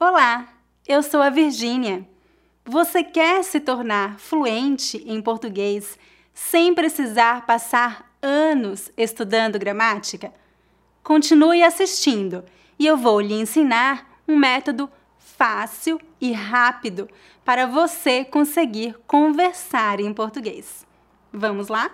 Olá, eu sou a Virgínia. Você quer se tornar fluente em português sem precisar passar anos estudando gramática? Continue assistindo e eu vou lhe ensinar um método fácil e rápido para você conseguir conversar em português. Vamos lá?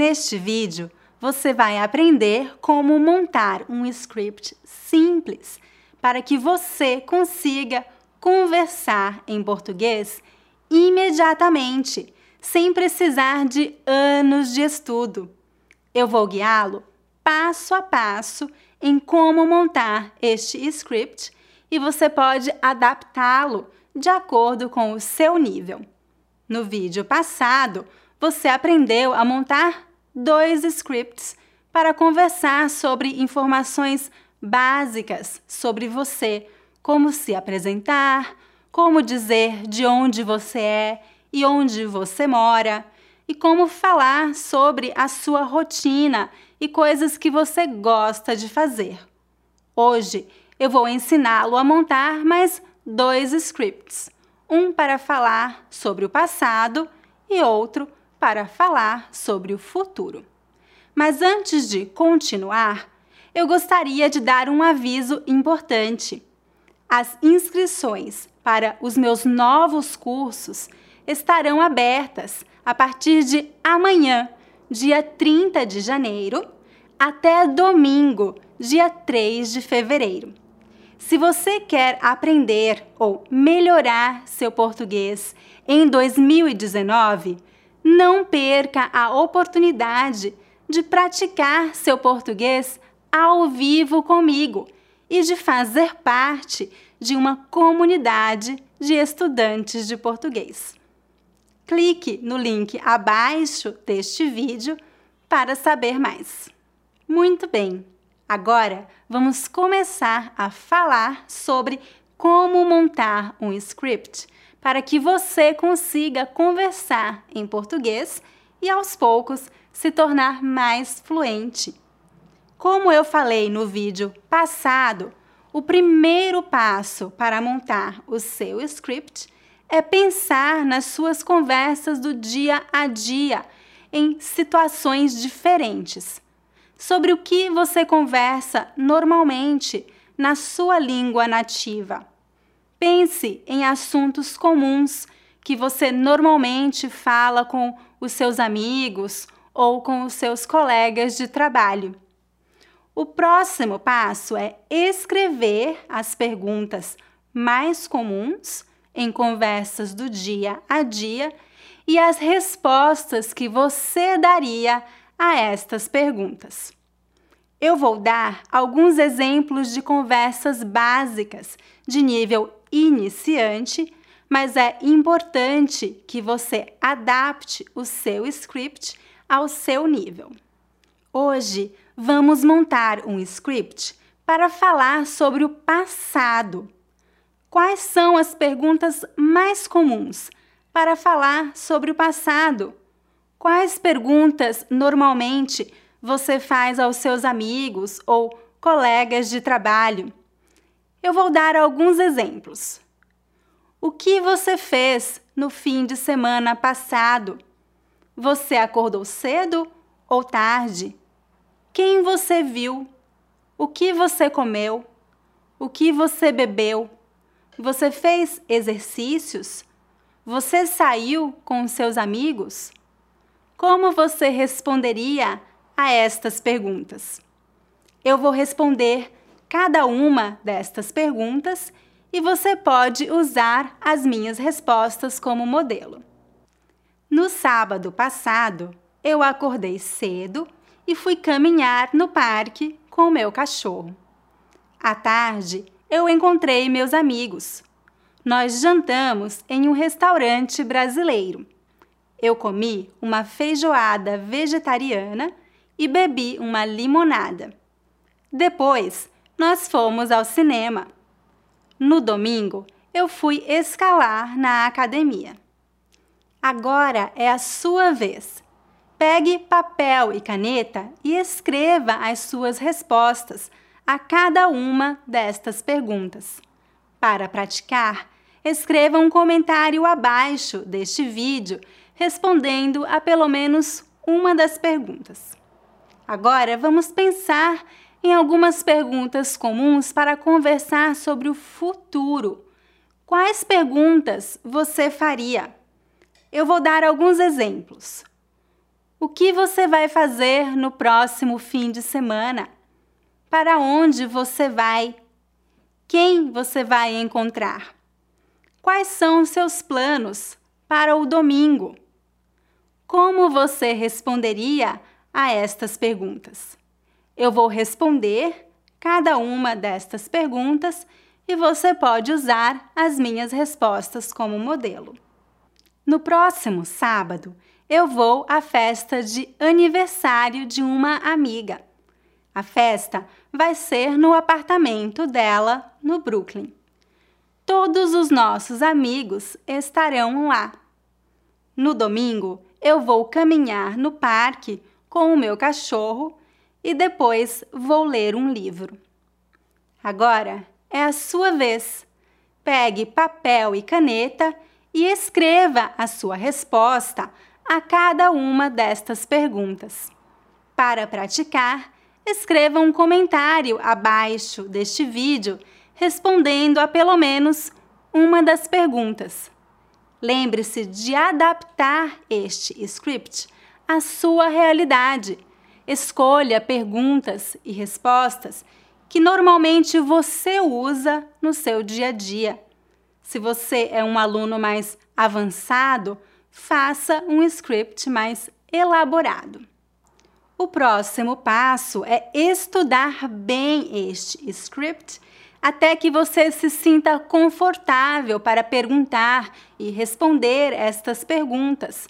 Neste vídeo, você vai aprender como montar um script simples para que você consiga conversar em português imediatamente, sem precisar de anos de estudo. Eu vou guiá-lo passo a passo em como montar este script e você pode adaptá-lo de acordo com o seu nível. No vídeo passado, você aprendeu a montar dois scripts para conversar sobre informações básicas sobre você, como se apresentar, como dizer de onde você é e onde você mora, e como falar sobre a sua rotina e coisas que você gosta de fazer. Hoje eu vou ensiná-lo a montar mais dois scripts: um para falar sobre o passado e outro para falar sobre o futuro. Mas antes de continuar, eu gostaria de dar um aviso importante. As inscrições para os meus novos cursos estarão abertas a partir de amanhã, dia 30 de janeiro, até domingo, dia 3 de fevereiro. Se você quer aprender ou melhorar seu português em 2019, não perca a oportunidade de praticar seu português ao vivo comigo e de fazer parte de uma comunidade de estudantes de português. Clique no link abaixo deste vídeo para saber mais. Muito bem, agora vamos começar a falar sobre como montar um script para que você consiga conversar em português e aos poucos se tornar mais fluente. Como eu falei no vídeo passado, o primeiro passo para montar o seu script é pensar nas suas conversas do dia a dia em situações diferentes. Sobre o que você conversa normalmente na sua língua nativa. Pense em assuntos comuns que você normalmente fala com os seus amigos ou com os seus colegas de trabalho. O próximo passo é escrever as perguntas mais comuns em conversas do dia a dia e as respostas que você daria a estas perguntas. Eu vou dar alguns exemplos de conversas básicas de nível iniciante, mas é importante que você adapte o seu script ao seu nível. Hoje vamos montar um script para falar sobre o passado. Quais são as perguntas mais comuns para falar sobre o passado? Quais perguntas normalmente você faz aos seus amigos ou colegas de trabalho? Eu vou dar alguns exemplos. O que você fez no fim de semana passado? Você acordou cedo ou tarde? Quem você viu? O que você comeu? O que você bebeu? Você fez exercícios? Você saiu com seus amigos? Como você responderia a estas perguntas? Eu vou responder cada uma destas perguntas e você pode usar as minhas respostas como modelo. No sábado passado, eu acordei cedo e fui caminhar no parque com meu cachorro. À tarde, eu encontrei meus amigos. Nós jantamos em um restaurante brasileiro. Eu comi uma feijoada vegetariana e bebi uma limonada. Depois, nós fomos ao cinema. No domingo, eu fui escalar na academia. Agora é a sua vez. Pegue papel e caneta e escreva as suas respostas a cada uma destas perguntas. Para praticar, escreva um comentário abaixo deste vídeo respondendo a pelo menos uma das perguntas. Agora vamos pensar em algumas perguntas comuns para conversar sobre o futuro. Quais perguntas você faria? Eu vou dar alguns exemplos. O que você vai fazer no próximo fim de semana? Para onde você vai? Quem você vai encontrar? Quais são seus planos para o domingo? Como você responderia a estas perguntas? Eu vou responder cada uma destas perguntas e você pode usar as minhas respostas como modelo. No próximo sábado, eu vou à festa de aniversário de uma amiga. A festa vai ser no apartamento dela, no Brooklyn. Todos os nossos amigos estarão lá. No domingo, eu vou caminhar no parque com o meu cachorro e depois vou ler um livro. Agora é a sua vez. Pegue papel e caneta e escreva a sua resposta a cada uma destas perguntas. Para praticar, escreva um comentário abaixo deste vídeo respondendo a pelo menos uma das perguntas. Lembre-se de adaptar este script à sua realidade Escolha perguntas e respostas que normalmente você usa no seu dia a dia. Se você é um aluno mais avançado, faça um script mais elaborado. O próximo passo é estudar bem este script até que você se sinta confortável para perguntar e responder estas perguntas.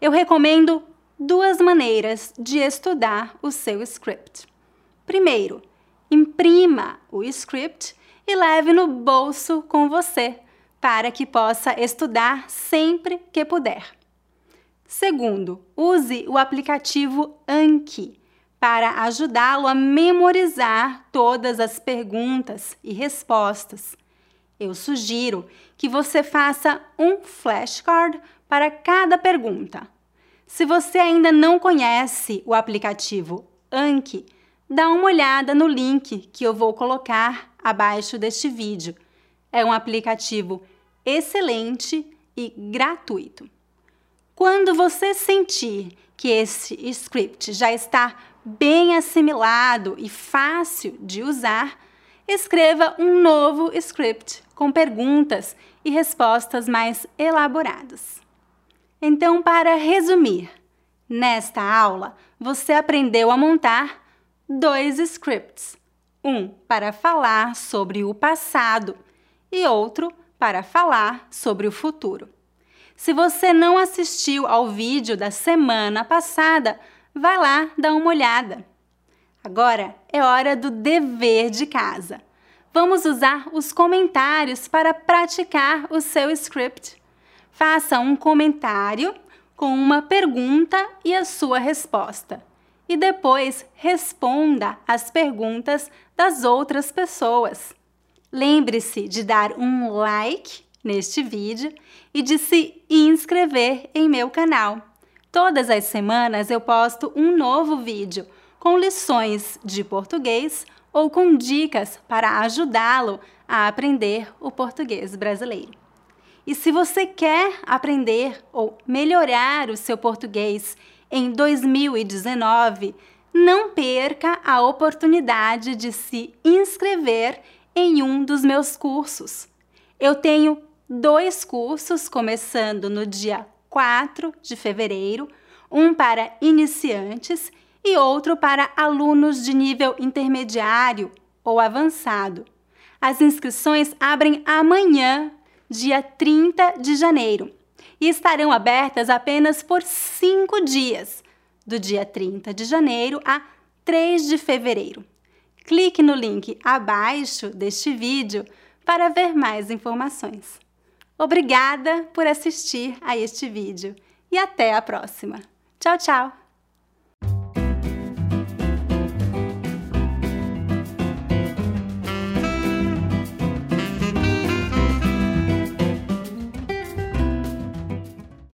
Eu recomendo duas maneiras de estudar o seu script. Primeiro, imprima o script e leve no bolso com você para que possa estudar sempre que puder. Segundo, use o aplicativo Anki para ajudá-lo a memorizar todas as perguntas e respostas. Eu sugiro que você faça um flashcard para cada pergunta se você ainda não conhece o aplicativo Anki, dá uma olhada no link que eu vou colocar abaixo deste vídeo. É um aplicativo excelente e gratuito. Quando você sentir que esse script já está bem assimilado e fácil de usar, escreva um novo script com perguntas e respostas mais elaboradas. Então, para resumir, nesta aula você aprendeu a montar dois scripts: um para falar sobre o passado e outro para falar sobre o futuro. Se você não assistiu ao vídeo da semana passada, vai lá dar uma olhada. Agora é hora do dever de casa. Vamos usar os comentários para praticar o seu script. Faça um comentário com uma pergunta e a sua resposta. E depois responda as perguntas das outras pessoas. Lembre-se de dar um like neste vídeo e de se inscrever em meu canal. Todas as semanas eu posto um novo vídeo com lições de português ou com dicas para ajudá-lo a aprender o português brasileiro. E se você quer aprender ou melhorar o seu português em 2019, não perca a oportunidade de se inscrever em um dos meus cursos. Eu tenho dois cursos começando no dia 4 de fevereiro, um para iniciantes e outro para alunos de nível intermediário ou avançado. As inscrições abrem amanhã, dia 30 de janeiro, e estarão abertas apenas por cinco dias, do dia 30 de janeiro a 3 de fevereiro. Clique no link abaixo deste vídeo para ver mais informações. Obrigada por assistir a este vídeo e até a próxima. Tchau, tchau!